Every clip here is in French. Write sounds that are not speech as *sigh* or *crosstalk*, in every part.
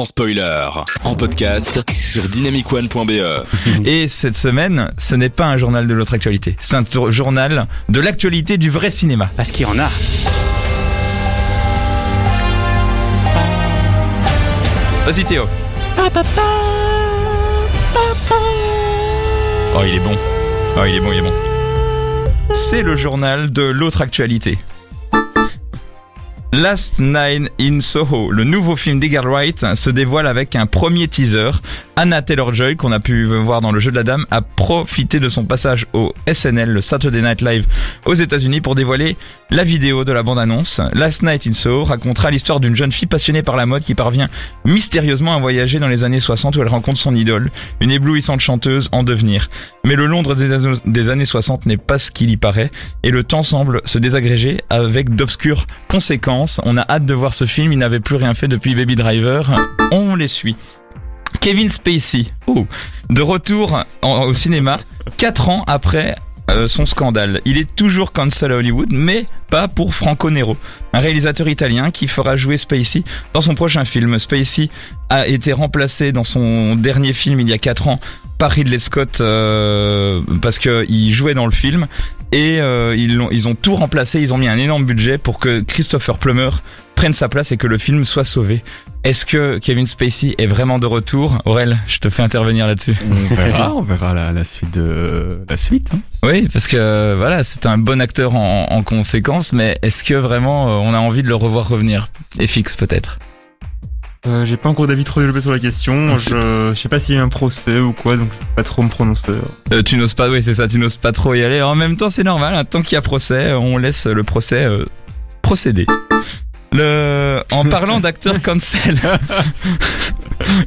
sans spoiler. En podcast sur dynamicone.be. *laughs* Et cette semaine, ce n'est pas un journal de l'autre actualité. C'est un journal de l'actualité du vrai cinéma. Parce qu'il y en a. Vas-y Théo. Oh, il est bon. Oh, il est bon, il est bon. C'est le journal de l'autre actualité. Last Night in Soho, le nouveau film d'Edgar Wright, se dévoile avec un premier teaser. Anna Taylor-Joy, qu'on a pu voir dans Le Jeu de la Dame, a profité de son passage au SNL, le Saturday Night Live, aux États-Unis pour dévoiler la vidéo de la bande-annonce. Last Night in Soho racontera l'histoire d'une jeune fille passionnée par la mode qui parvient mystérieusement à voyager dans les années 60 où elle rencontre son idole, une éblouissante chanteuse en devenir. Mais le Londres des années- des années 60 n'est pas ce qu'il y paraît et le temps semble se désagréger avec d'obscures conséquences. On a hâte de voir ce film, il n'avait plus rien fait depuis Baby Driver. On les suit. Kevin Spacey, oh, de retour au cinéma, 4 ans après euh, son scandale. Il est toujours cancel à Hollywood, mais pas pour Franco Nero, un réalisateur italien qui fera jouer Spacey dans son prochain film. Spacey a été remplacé dans son dernier film il y a 4 ans par Ridley Scott euh, parce qu'il jouait dans le film et euh, ils, l'ont- ils ont tout remplacé, ils ont mis un énorme budget pour que Christopher Plummer prenne sa place et que le film soit sauvé. Est-ce que Kevin Spacey est vraiment de retour? Aurel, je te fais intervenir là-dessus. On verra, on verra la, la suite de la suite. hein. Oui, parce que voilà, c'est un bon acteur en, en conséquence, mais est-ce que vraiment euh, on a envie de le revoir revenir? Et fixe peut-être. Euh, J'ai pas encore d'avis trop développé sur la question. Je, je sais pas s'il y a eu un procès ou quoi, donc je vais pas trop me prononcer. Euh, tu n'oses pas, oui, c'est ça, tu n'oses pas trop y aller. En même temps, c'est normal, hein, tant qu'il y a procès, on laisse le procès euh, procéder. Le, en parlant *laughs* d'acteurs cancel, *laughs*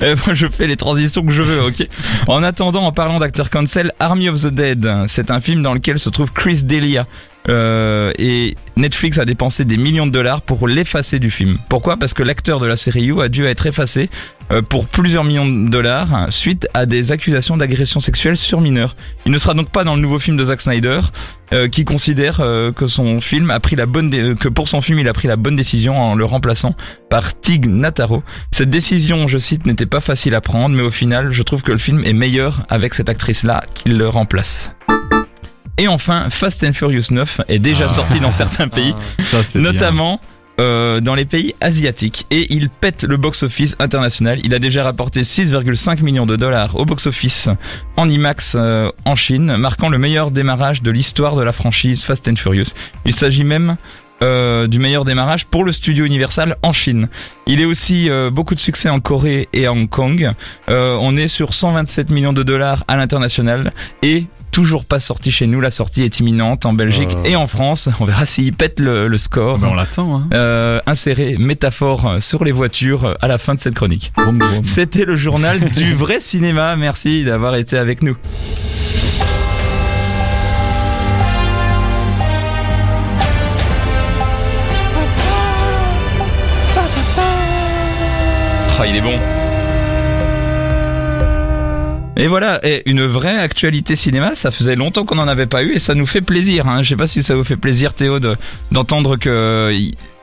Euh, moi je fais les transitions que je veux, ok. En attendant, en parlant d'acteurs cancel, Army of the Dead, c'est un film dans lequel se trouve Chris D'Elia. Euh, et Netflix a dépensé des millions de dollars pour l'effacer du film. Pourquoi? Parce que l'acteur de la série You a dû être effacé euh, pour plusieurs millions de dollars suite à des accusations d'agression sexuelle sur mineurs. Il ne sera donc pas dans le nouveau film de Zack Snyder, euh, qui considère que son film a pris la bonne que pour son film il a pris la bonne décision en le remplaçant par Tig Notaro. Cette décision, je cite, n'était pas facile à prendre, mais au final, je trouve que le film est meilleur avec cette actrice-là qui le remplace. Et enfin, Fast and Furious 9 est déjà Ah. sorti dans certains pays, Ça, c'est bien. notamment euh, dans les pays asiatiques. Et il pète le box-office international. Il a déjà rapporté 6,5 millions de dollars au box-office en IMAX euh, en Chine, marquant le meilleur démarrage de l'histoire de la franchise Fast and Furious. Il s'agit même euh, du meilleur démarrage pour le studio Universal en Chine. Il est aussi euh, beaucoup de succès en Corée et à Hong Kong. Euh, on est sur 127 millions de dollars à l'international et toujours pas sorti chez nous. La sortie est imminente en Belgique Euh. et en France. On verra s'il pète le, le score. Ben, on l'attend. Hein. Euh, insérer métaphore sur les voitures à la fin de cette chronique. C'était le journal *laughs* du vrai cinéma. Merci d'avoir été avec nous. Ah, il est bon. Et voilà, et une vraie actualité cinéma, ça faisait longtemps qu'on n'en avait pas eu et ça nous fait plaisir. Hein. Je sais pas si ça vous fait plaisir Théo de- d'entendre que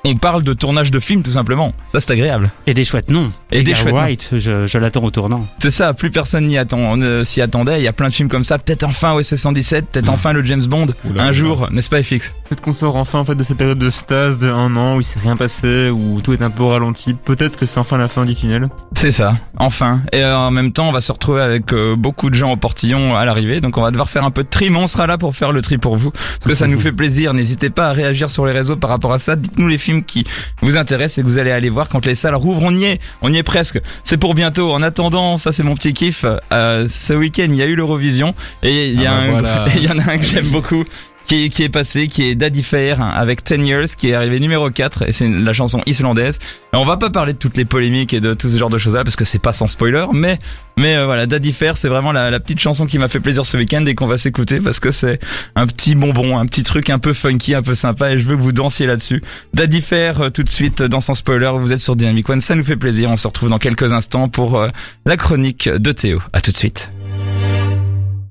on parle de tournage de film tout simplement. Ça c'est agréable. Et des chouettes noms. Et des chouettes noms. Wright, je, je l'attends au tournant. C'est ça, plus personne n'y attend, on ne s'y attendait. Il y a plein de films comme ça. Peut-être enfin OSS 117, peut-être enfin le James Bond. Oula, un jour, n'est-ce pas FX Peut-être qu'on sort enfin en fait de cette période de stase de un an où il s'est rien passé, où tout est un peu ralenti. Peut-être que c'est enfin la fin du tunnel. C'est ça, enfin. Et euh, en même temps, on va se retrouver avec euh, beaucoup de gens au portillon à l'arrivée. Donc on va devoir faire un peu de tri, mais on sera là pour faire le tri pour vous. Parce que ça nous fait plaisir. N'hésitez pas à réagir sur les réseaux par rapport à ça. Dites-nous les films qui vous intéressent et que vous allez aller voir quand les salles rouvrent. On y est, on y est presque. C'est pour bientôt. En attendant, ça c'est mon petit kiff. Euh, ce week-end, il y a eu l'Eurovision. Et il y, a Ah bah un- voilà. *laughs* il y en a un que j'aime beaucoup. Qui, qui est passé, qui est Daddy Fair avec 10 Years, qui est arrivé numéro 4, et c'est la chanson islandaise. Et on va pas parler de toutes les polémiques et de tout ce genre de choses-là, parce que c'est pas sans spoiler, mais mais euh, voilà, Daddy Fair, c'est vraiment la, petite chanson qui m'a fait plaisir ce week-end et qu'on va s'écouter, parce que c'est un petit bonbon, un petit truc un peu funky, un peu sympa, et je veux que vous dansiez là-dessus. Daddy Fair, euh, tout de suite, dans Sans Spoiler, vous êtes sur Dynamic One, ça nous fait plaisir, on se retrouve dans quelques instants pour euh, la chronique de Théo. À tout de suite.